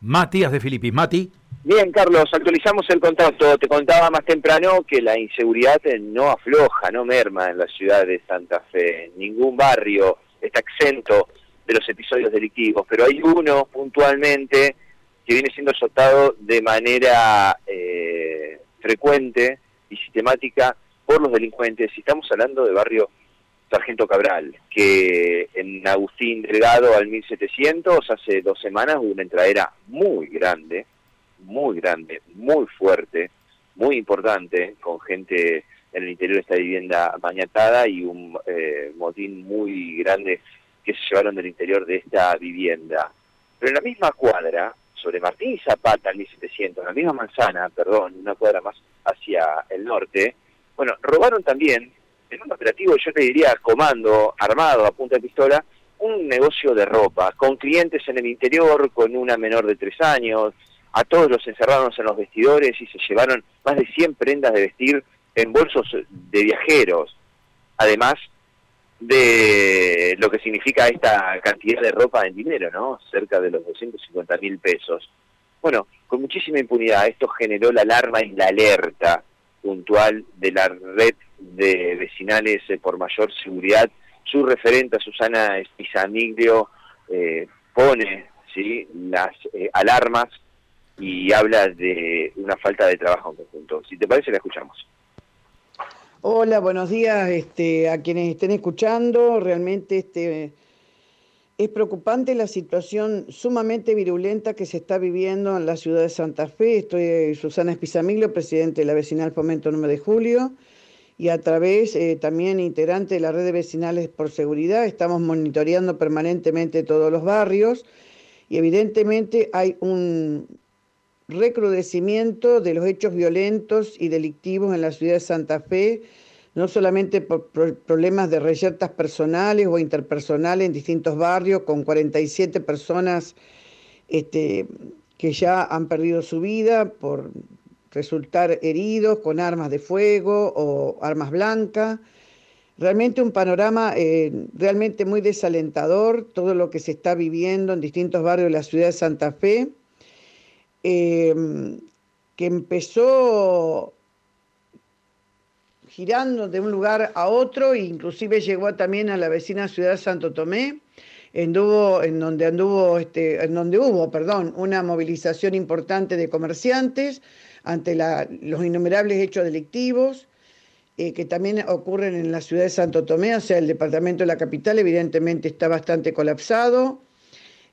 Matías de Filipis. Mati. Bien, Carlos, actualizamos el contacto. Te contaba más temprano que la inseguridad no afloja, no merma en la ciudad de Santa Fe. Ningún barrio está exento de los episodios delictivos, pero hay uno puntualmente que viene siendo azotado de manera eh, frecuente y sistemática por los delincuentes. Y estamos hablando de barrio Sargento Cabral, que en Agustín Delgado al 1700, hace dos semanas, hubo una entradera muy grande, muy grande, muy fuerte, muy importante, con gente en el interior de esta vivienda bañatada y un eh, motín muy grande que se llevaron del interior de esta vivienda. Pero en la misma cuadra, sobre Martín y Zapata al 1700, en la misma manzana, perdón, una cuadra más hacia el norte, bueno, robaron también en un operativo, yo te diría, comando, armado, a punta de pistola, un negocio de ropa, con clientes en el interior, con una menor de tres años, a todos los encerraron en los vestidores y se llevaron más de 100 prendas de vestir en bolsos de viajeros, además de lo que significa esta cantidad de ropa en dinero, ¿no? Cerca de los 250 mil pesos. Bueno, con muchísima impunidad, esto generó la alarma y la alerta puntual de la red de vecinales eh, por mayor seguridad. Su referente, Susana Espizamiglio, eh, pone las eh, alarmas y habla de una falta de trabajo en conjunto. Si te parece, la escuchamos. Hola, buenos días este, a quienes estén escuchando. Realmente este, es preocupante la situación sumamente virulenta que se está viviendo en la ciudad de Santa Fe. Estoy eh, Susana Espizamiglio, presidente de la Vecinal Fomento 9 de Julio, y a través eh, también integrante de la red de vecinales por seguridad, estamos monitoreando permanentemente todos los barrios y evidentemente hay un recrudecimiento de los hechos violentos y delictivos en la ciudad de Santa Fe no solamente por problemas de reyertas personales o interpersonales en distintos barrios, con 47 personas este, que ya han perdido su vida por resultar heridos con armas de fuego o armas blancas. Realmente un panorama eh, realmente muy desalentador, todo lo que se está viviendo en distintos barrios de la ciudad de Santa Fe, eh, que empezó girando de un lugar a otro, e inclusive llegó también a la vecina ciudad Santo Tomé, en donde anduvo, este, en donde hubo, perdón, una movilización importante de comerciantes ante los innumerables hechos delictivos eh, que también ocurren en la ciudad de Santo Tomé, o sea, el departamento de la capital evidentemente está bastante colapsado.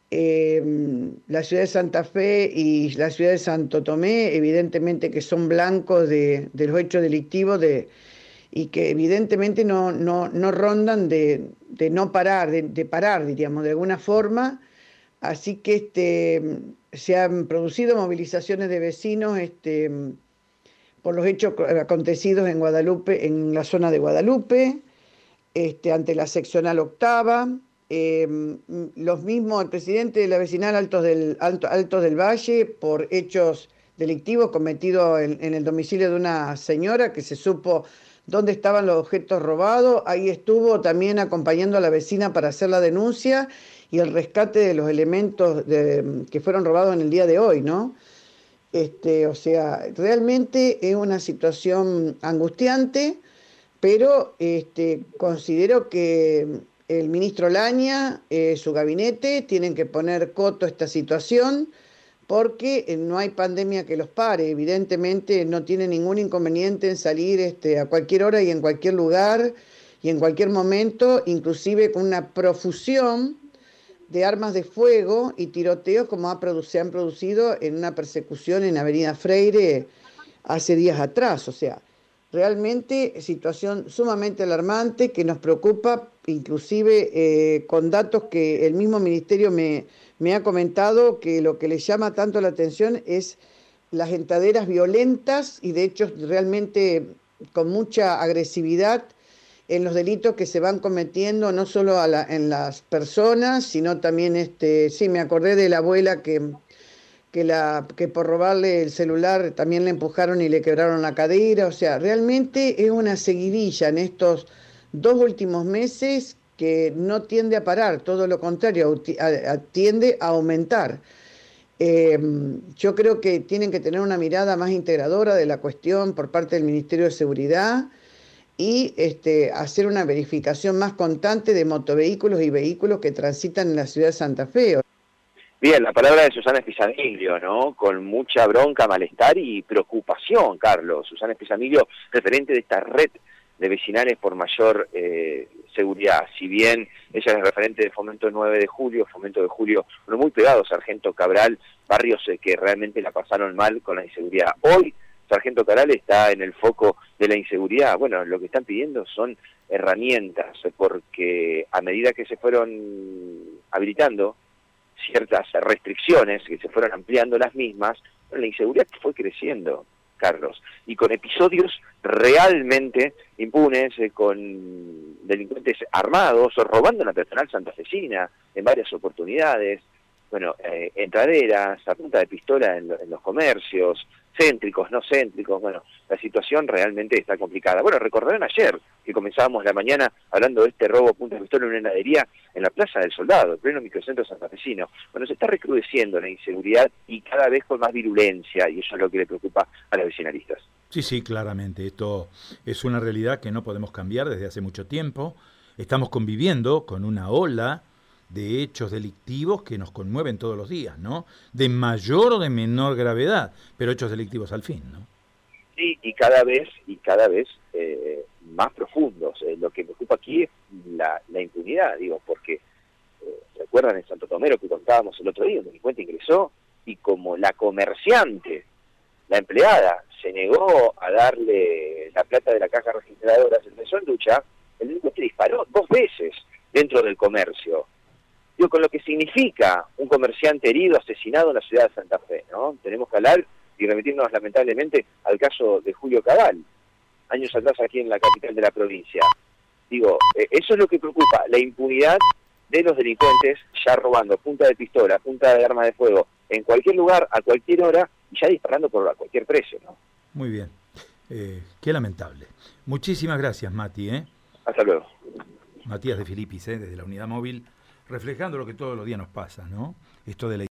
Em, la ciudad de Santa Fe y la ciudad de Santo Tomé, evidentemente que son blancos de, de los hechos delictivos de, y que evidentemente no, no, no rondan de, de, no parar, de, parar, diríamos, de alguna forma. Así que este, se han producido movilizaciones de vecinos este, por los hechos acontecidos en Guadalupe, en la zona de Guadalupe, este, ante la seccional octava. Em, los mismos, el presidente de la vecinal Altos del, Alto, del Valle, por hechos delictivos cometidos en, en el domicilio de una señora que se supo dónde estaban los objetos robados. Ahí estuvo también acompañando a la vecina para hacer la denuncia y el rescate de los elementos que fueron robados en el día de hoy, ¿no? Este, o sea, realmente es una situación angustiante, pero este, considero que el ministro Laña, eh, su gabinete, tienen que poner coto a esta situación porque eh, no hay pandemia que los pare. Evidentemente no tiene ningún inconveniente en salir este, a cualquier hora y en cualquier lugar y en cualquier momento, inclusive con una profusión de armas de fuego y tiroteos como ha se han producido en una persecución en Avenida Freire hace días atrás. O sea, realmente situación sumamente alarmante que nos preocupa, inclusive eh, con datos que el mismo ministerio me me ha comentado que lo que le llama tanto la atención es las entaderas violentas y de hecho realmente con mucha agresividad en los delitos que se van cometiendo no solo en las personas, sino también este, sí, me acordé de la abuela que, que, la, que por robarle el celular también le empujaron y le quebraron la cadera, o sea, realmente es una seguidilla en estos dos últimos meses que no tiende a parar, todo lo contrario, tiende a aumentar. Eh, yo creo que tienen que tener una mirada más integradora de la cuestión por parte del Ministerio de Seguridad y este, hacer una verificación más constante de motovehículos y vehículos que transitan en la ciudad de Santa Fe. Bien, la palabra de Susana Espizamilio, ¿no? Con mucha bronca, malestar y preocupación, Carlos. Susana Espizamilio, referente de esta red de vecinales por mayor eh, seguridad. Si bien ella es referente de Fomento 9 de Julio, Fomento de Julio, pero muy pegado, Sargento Cabral, barrios eh, que realmente la pasaron mal con la inseguridad. Hoy, Sargento Cabral está en el foco de la inseguridad. Bueno, lo que están pidiendo son herramientas, porque a medida que se fueron habilitando ciertas restricciones, que se fueron ampliando las mismas, la inseguridad fue creciendo, Carlos, y con episodios realmente impunes, eh, con delincuentes armados, robando la personal santafesina en varias oportunidades, bueno, eh, entraderas, a punta de pistola en los comercios, céntricos, no céntricos, bueno, la situación realmente está complicada. Bueno, recordarán ayer que comenzábamos la mañana hablando de este robo punto de pistola en una heladería en la Plaza del Soldado, el pleno microcentro santafesino. Bueno, se está recrudeciendo la inseguridad y cada vez con más virulencia, y eso es lo que le preocupa a los vecinalistas. Sí, sí, claramente. Esto es una realidad que no podemos cambiar desde hace mucho tiempo. Estamos conviviendo con una ola de hechos delictivos que nos conmueven todos los días, ¿no? De mayor o de menor gravedad, pero hechos delictivos al fin, ¿no? Sí, y cada vez, y cada vez eh, más profundos. Eh, lo que me ocupa aquí es la, impunidad, digo, porque eh, recuerdan en Santo Tomero que contábamos el otro día, un delincuente ingresó y como la comerciante, la empleada, se negó a darle la plata de la caja registradora, se empezó en lucha, el delincuente disparó dos veces dentro del comercio digo, con lo que significa un comerciante herido, asesinado en la ciudad de Santa Fe, ¿no? Tenemos que hablar y remitirnos lamentablemente al caso de Julio Cabal, años atrás aquí en la capital de la provincia. Digo, eh, eso es lo que preocupa, la impunidad de los delincuentes ya robando punta de pistola, punta de arma de fuego, en cualquier lugar, a cualquier hora, y ya disparando por a cualquier precio, ¿no? Muy bien. Eh, qué lamentable. Muchísimas gracias, Mati. ¿eh? Hasta luego. Matías de Filipis, ¿eh? desde la unidad móvil reflejando lo que todos los días nos pasa, ¿no? Esto de la